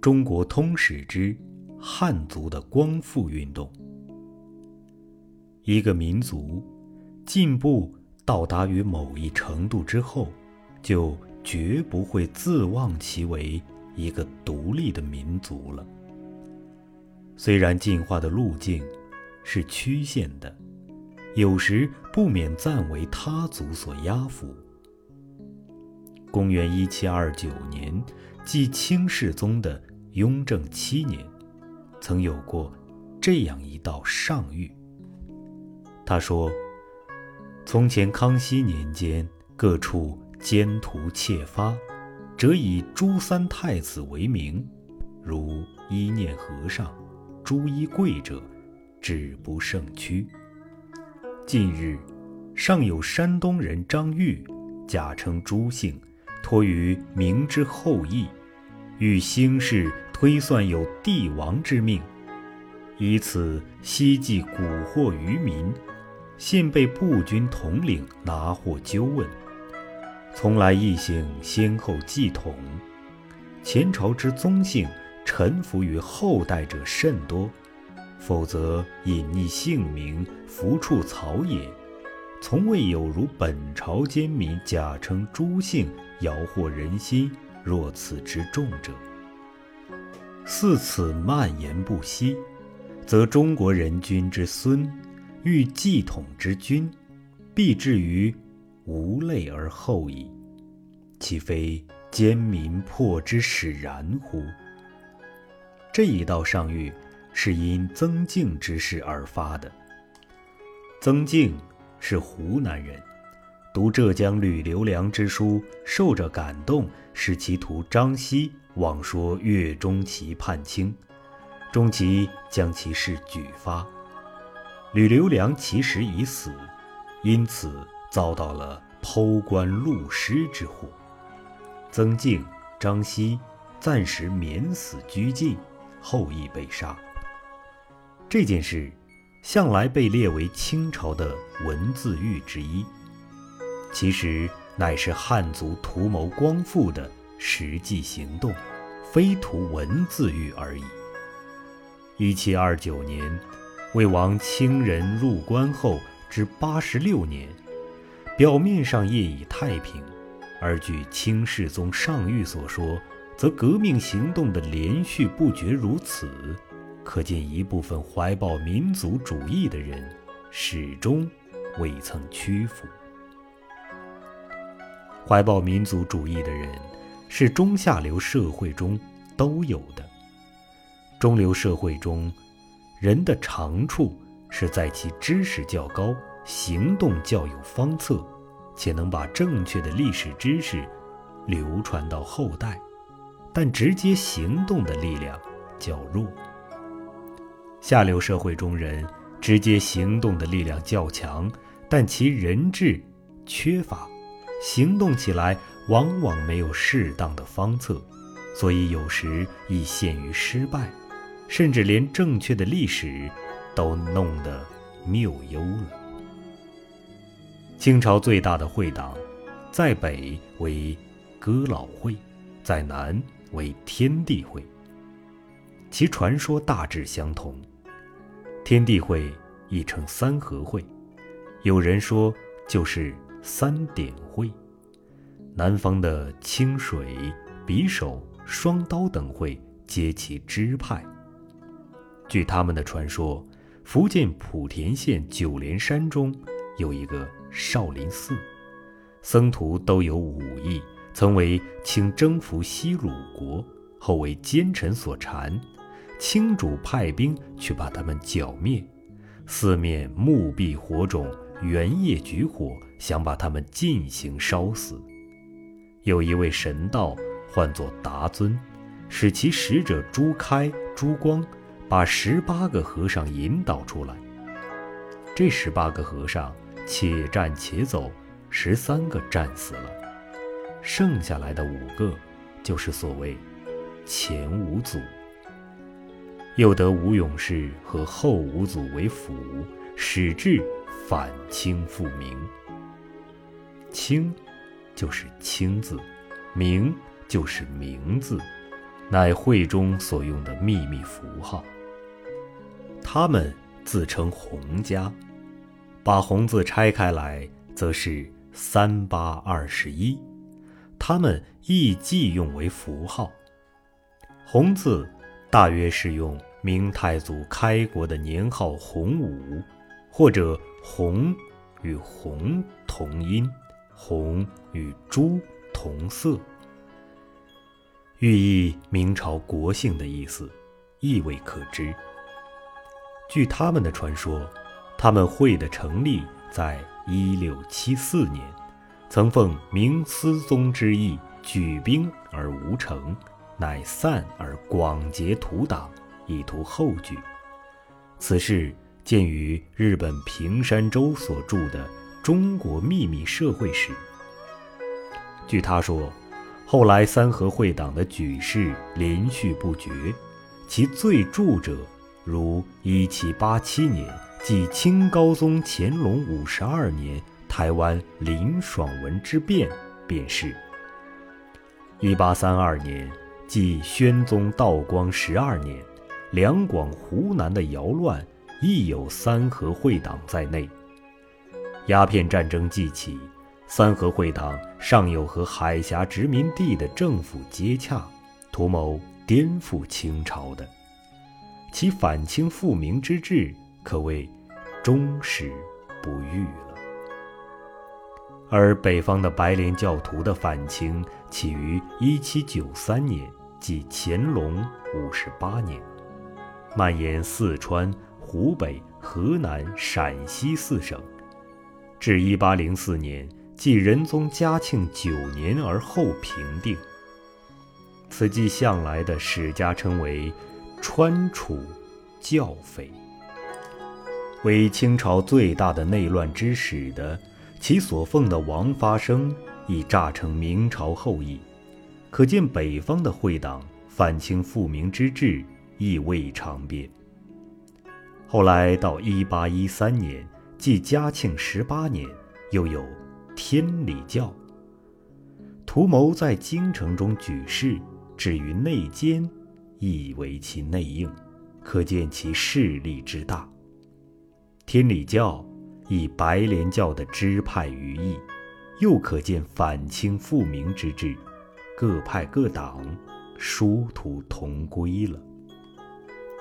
中国通史之汉族的光复运动。一个民族进步到达于某一程度之后，就绝不会自忘其为一个独立的民族了。虽然进化的路径是曲线的，有时不免暂为他族所压服。公元一七二九年，即清世宗的雍正七年，曾有过这样一道上谕。他说：“从前康熙年间，各处奸徒窃发，辄以朱三太子为名，如一念和尚、朱一贵者，止不胜屈。近日，尚有山东人张玉，假称朱姓。”托于明之后裔，欲兴事推算有帝王之命，以此希冀蛊惑愚民。现被步军统领拿获纠问，从来异姓先后继统，前朝之宗姓臣服于后代者甚多，否则隐匿姓名，伏处草野。从未有如本朝奸民假称朱姓，摇惑人心，若此之众者。似此蔓延不息，则中国人君之孙，欲继统之君，必至于无泪而后矣。岂非奸民破之使然乎？这一道上谕是因曾静之事而发的。曾静。是湖南人，读浙江吕留良之书，受着感动，使其徒张熙妄说岳钟琪叛清，钟琪将其事举发。吕留良其实已死，因此遭到了剖棺戮尸之祸。曾静、张熙暂时免死拘禁，后缢被杀。这件事。向来被列为清朝的文字狱之一，其实乃是汉族图谋光复的实际行动，非图文字狱而已。一七二九年，魏王清人入关后之八十六年，表面上业已太平，而据清世宗上谕所说，则革命行动的连续不绝如此。可见一部分怀抱民族主义的人，始终未曾屈服。怀抱民族主义的人，是中下流社会中都有的。中流社会中，人的长处是在其知识较高，行动较有方策，且能把正确的历史知识流传到后代，但直接行动的力量较弱。下流社会中人直接行动的力量较强，但其人质缺乏，行动起来往往没有适当的方策，所以有时易陷于失败，甚至连正确的历史都弄得谬优了。清朝最大的会党，在北为哥老会，在南为天地会，其传说大致相同。天地会亦称三合会，有人说就是三点会。南方的清水、匕首、双刀等会皆其支派。据他们的传说，福建莆田县九连山中有一个少林寺，僧徒都有武艺，曾为清征服西鲁国，后为奸臣所缠。清主派兵去把他们剿灭，四面木壁火种，原夜举火，想把他们尽行烧死。有一位神道，唤作达尊，使其使者朱开、朱光，把十八个和尚引导出来。这十八个和尚且战且走，十三个战死了，剩下来的五个，就是所谓前五祖。又得吴勇士和后五祖为辅，使至反清复明。清，就是清字；明，就是明字。乃会中所用的秘密符号。他们自称洪家，把“洪”字拆开来，则是三八二十一。他们亦既用为符号。洪字大约是用明太祖开国的年号洪武，或者洪与红同音，红与朱同色，寓意明朝国姓的意思，亦未可知。据他们的传说，他们会的成立在一六七四年，曾奉明思宗之意举兵而无成，乃散而广结土党，以图后举。此事。见于日本平山周所著的《中国秘密社会史》。据他说，后来三合会党的举事连续不绝，其最著者如1787年即清高宗乾隆五十二年台湾林爽文之变，便是；1832年即宣宗道光十二年两广湖南的摇乱。亦有三合会党在内。鸦片战争既起，三合会党尚有和海峡殖民地的政府接洽，图谋颠覆清朝的，其反清复明之志可谓终始不渝了。而北方的白莲教徒的反清起于一七九三年，即乾隆五十八年，蔓延四川。湖北、河南、陕西四省，至一八零四年，即仁宗嘉庆九年而后平定。此即向来的史家称为“川楚教匪”。为清朝最大的内乱之始的，其所奉的王发生已诈成明朝后裔，可见北方的会党反清复明之志亦未尝变。后来到一八一三年，即嘉庆十八年，又有天理教，图谋在京城中举事，至于内奸，亦为其内应，可见其势力之大。天理教以白莲教的支派于义，又可见反清复明之志，各派各党，殊途同归了。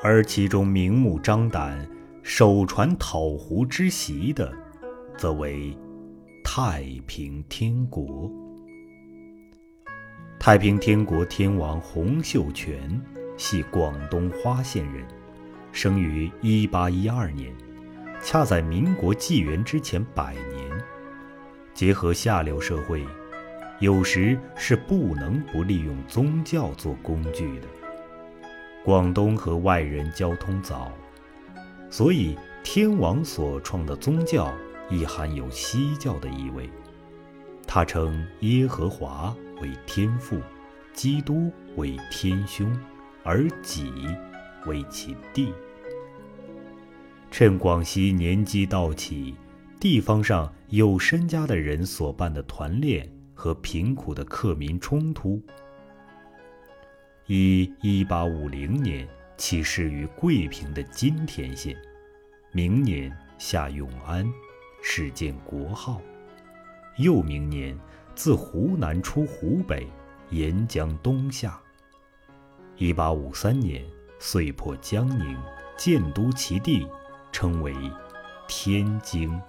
而其中明目张胆、手传讨胡之习的，则为太平天国。太平天国天王洪秀全系广东花县人，生于一八一二年，恰在民国纪元之前百年。结合下流社会，有时是不能不利用宗教做工具的。广东和外人交通早，所以天王所创的宗教亦含有西教的意味。他称耶和华为天父，基督为天兄，而己为其弟。趁广西年纪到起，地方上有身家的人所办的团练和贫苦的客民冲突。以一八五零年起事于桂平的金田县，明年下永安，始建国号。又明年自湖南出湖北，沿江东下。一八五三年遂破江宁，建都其地，称为天津。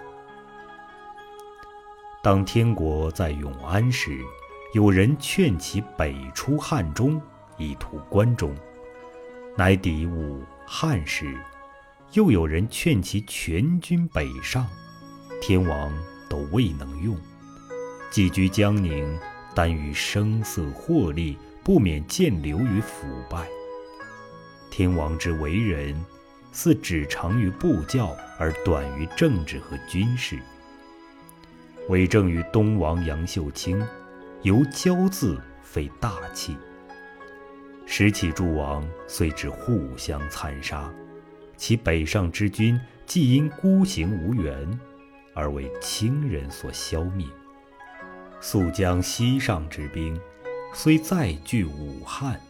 当天国在永安时，有人劝其北出汉中。以图关中，乃抵武汉时，又有人劝其全军北上，天王都未能用。寄居江宁，但于声色获利，不免渐流于腐败。天王之为人，似只长于布教，而短于政治和军事。为政于东王杨秀清，由骄字，非大气。时起诸王遂至互相残杀，其北上之军既因孤行无援，而为清人所消灭。肃江西上之兵，虽再聚武汉，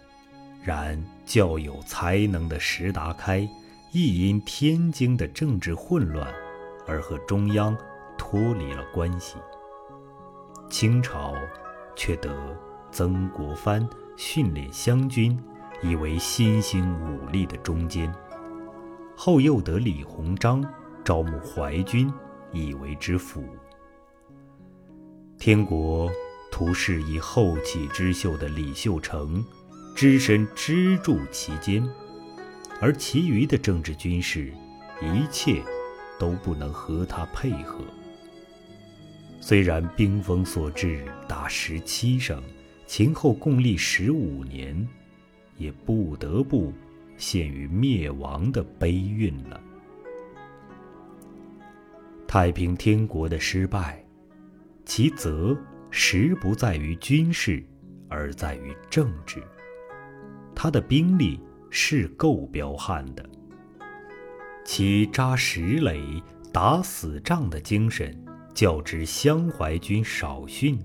然较有才能的石达开，亦因天津的政治混乱，而和中央脱离了关系。清朝却得曾国藩训练湘军，以为新兴武力的中坚；后又得李鸿章招募淮军，以为之辅。天国图示以后起之秀的李秀成，只身支柱其间，而其余的政治军事，一切都不能和他配合。虽然兵锋所至达十七省，前后共历十五年，也不得不陷于灭亡的悲运了。太平天国的失败。其责实不在于军事，而在于政治。他的兵力是够彪悍的，其扎实垒、打死仗的精神，较之湘淮军少逊。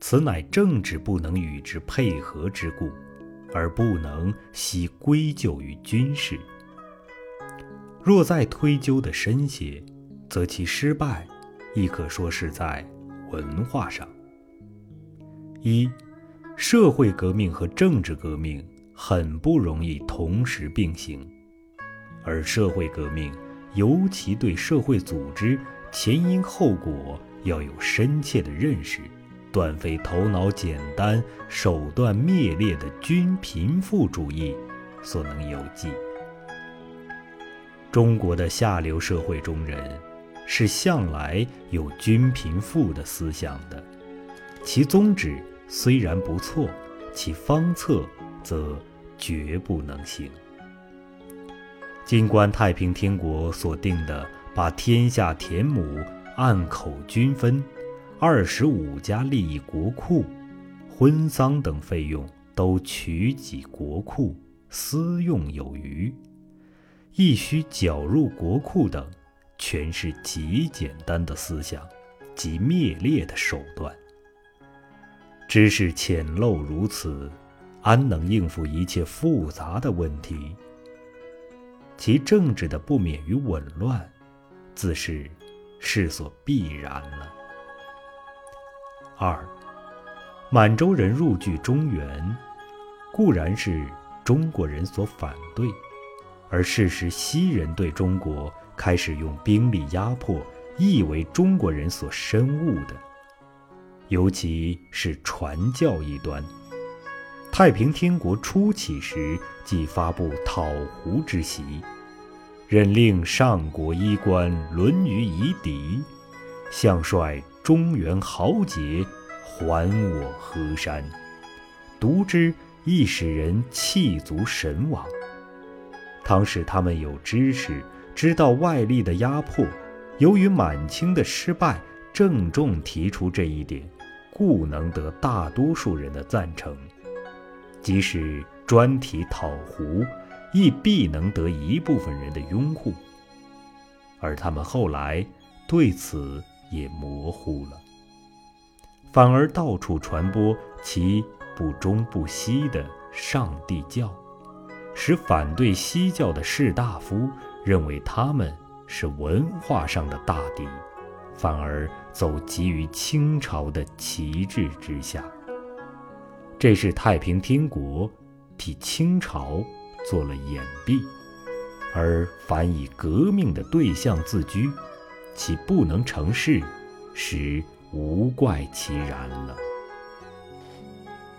此乃政治不能与之配合之故，而不能悉归咎于军事。若再推究的深些，则其失败，亦可说是在。文化上，一，社会革命和政治革命很不容易同时并行，而社会革命尤其对社会组织前因后果要有深切的认识，断非头脑简单、手段灭劣的均贫富主义所能有计。中国的下流社会中人。是向来有均贫富的思想的，其宗旨虽然不错，其方策则绝不能行。尽管太平天国所定的把天下田亩按口均分，二十五家利益国库，婚丧等费用都取给国库，私用有余，亦需缴入国库等。全是极简单的思想，极灭劣的手段。知识浅陋如此，安能应付一切复杂的问题？其政治的不免于紊乱，自是势所必然了。二，满洲人入据中原，固然是中国人所反对，而事实西人对中国。开始用兵力压迫，亦为中国人所深恶的，尤其是传教一端。太平天国初起时，即发布讨胡之檄，任令上国衣冠沦于夷狄，相率中原豪杰还我河山。读之，亦使人气足神往。倘使他们有知识。知道外力的压迫，由于满清的失败，郑重提出这一点，故能得大多数人的赞成；即使专题讨胡，亦必能得一部分人的拥护。而他们后来对此也模糊了，反而到处传播其不忠不西的上帝教，使反对西教的士大夫。认为他们是文化上的大敌，反而走急于清朝的旗帜之下。这是太平天国替清朝做了掩蔽，而凡以革命的对象自居，其不能成事，实无怪其然了。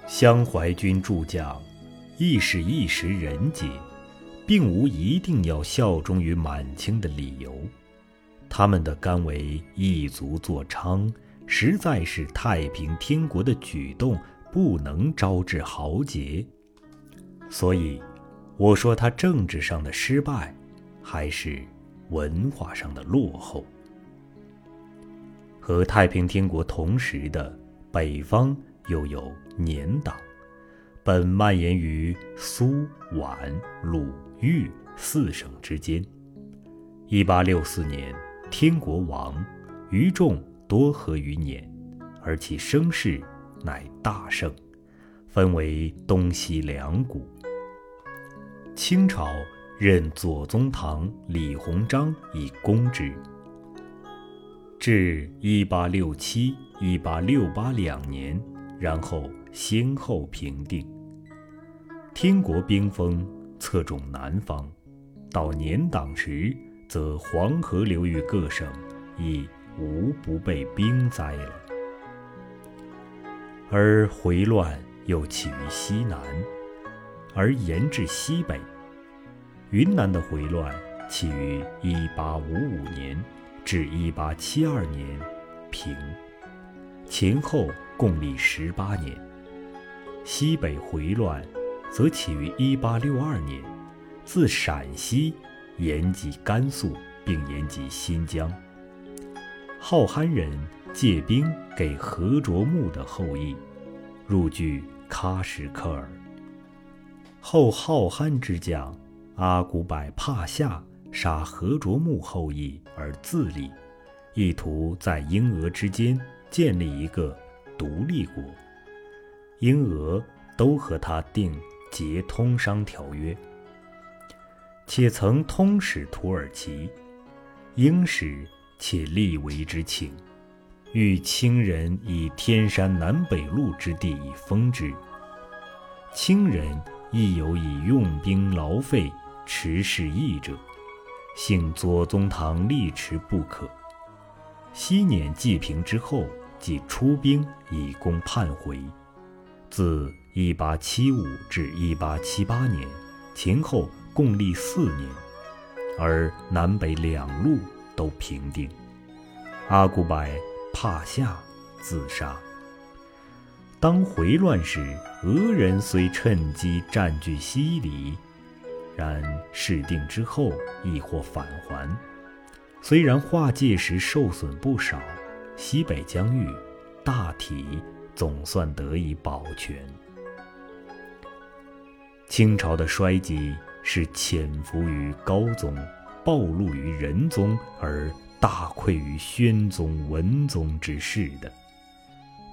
湘淮军诸将，亦是一时人杰。并无一定要效忠于满清的理由，他们的甘为一族作伥，实在是太平天国的举动不能招致豪杰。所以，我说他政治上的失败，还是文化上的落后。和太平天国同时的北方又有年党。本蔓延于苏皖鲁豫四省之间。一八六四年，天国亡，余众多合于年，而其声势乃大盛，分为东西两股。清朝任左宗棠、李鸿章以公之。至一八六七、一八六八两年，然后先后平定。天国兵锋侧重南方，到年党时，则黄河流域各省已无不被兵灾了。而回乱又起于西南，而延至西北。云南的回乱起于一八五五年。至一八七二年平，前后共历十八年。西北回乱，则起于一八六二年，自陕西延及甘肃，并延及新疆。浩罕人借兵给何卓木的后裔，入据喀什科尔。后浩罕之将阿古柏帕夏。杀何卓木后裔而自立，意图在英俄之间建立一个独立国。英俄都和他订结通商条约，且曾通使土耳其。英使且力为之请，欲清人以天山南北路之地以封之。清人亦有以用兵劳费持事义者。幸左宗棠力持不可。昔年济平之后，即出兵以攻叛回。自1875至1878年，前后共历四年，而南北两路都平定。阿古柏帕夏自杀。当回乱时，俄人虽趁机占据西里。然事定之后，亦或返还。虽然划界时受损不少，西北疆域大体总算得以保全。清朝的衰极是潜伏于高宗，暴露于仁宗，而大溃于宣宗、文宗之势的。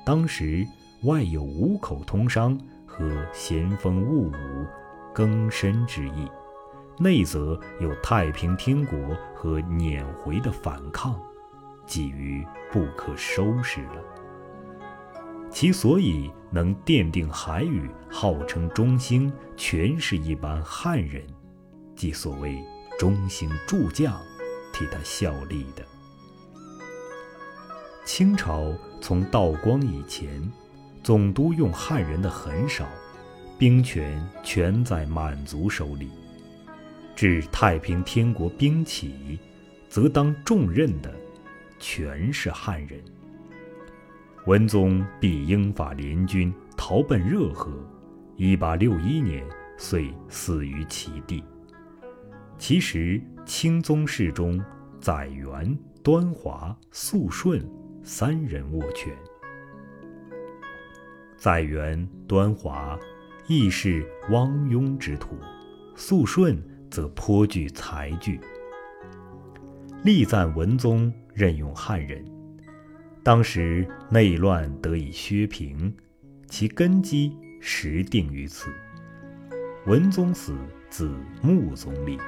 当时外有五口通商和咸丰戊午。更深之意，内则有太平天国和撵回的反抗，几于不可收拾了。其所以能奠定海宇，号称中兴，全是一般汉人，即所谓中兴诸将，替他效力的。清朝从道光以前，总督用汉人的很少。兵权全在满族手里，至太平天国兵起，则当重任的全是汉人。文宗避英法联军逃奔热河，一八六一年遂死于其地。其实清宗室中，载元、端华、肃顺三人握权。载元、端华。亦是汪庸之徒，肃顺则颇具才具。力赞文宗任用汉人，当时内乱得以削平，其根基实定于此。文宗死，子穆宗立，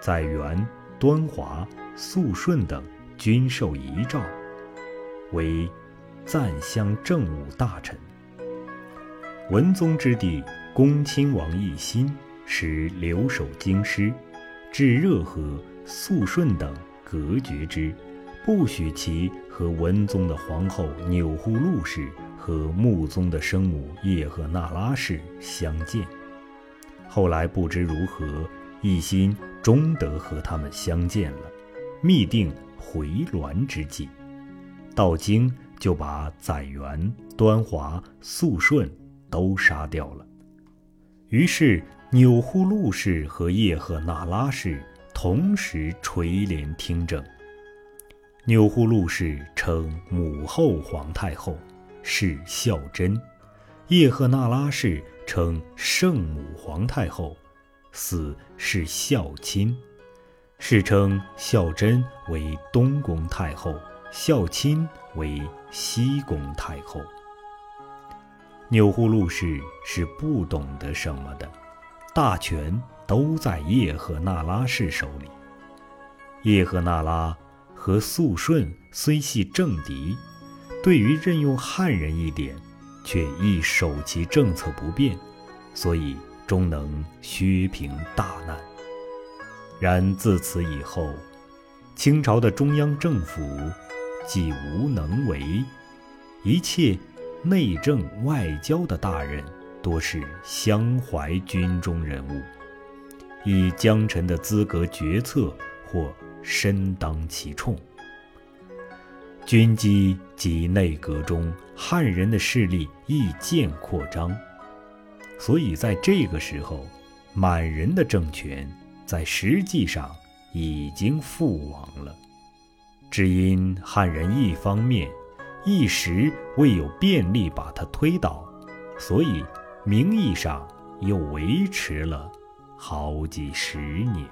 载元、端华、肃顺等均受遗诏，为赞襄政务大臣。文宗之弟恭亲王奕欣时留守京师，至热河，肃顺等隔绝之，不许其和文宗的皇后钮祜禄氏和穆宗的生母叶赫那拉氏相见。后来不知如何，奕欣终得和他们相见了，密定回銮之计。到京就把载元、端华、肃顺。都杀掉了。于是钮祜禄氏和叶赫那拉氏同时垂帘听政。钮祜禄氏称母后皇太后，是孝贞；叶赫那拉氏称圣母皇太后，死是孝亲。世称孝贞为东宫太后，孝亲为西宫太后。钮祜禄氏是不懂得什么的，大权都在叶赫那拉氏手里。叶赫那拉和肃顺虽系政敌，对于任用汉人一点，却亦守其政策不变，所以终能削平大难。然自此以后，清朝的中央政府既无能为，一切内政外交的大任，多是襄怀军中人物，以江臣的资格决策或。身当其冲，军机及内阁中汉人的势力亦渐扩张，所以在这个时候，满人的政权在实际上已经覆亡了。只因汉人一方面一时未有便利把他推倒，所以名义上又维持了好几十年。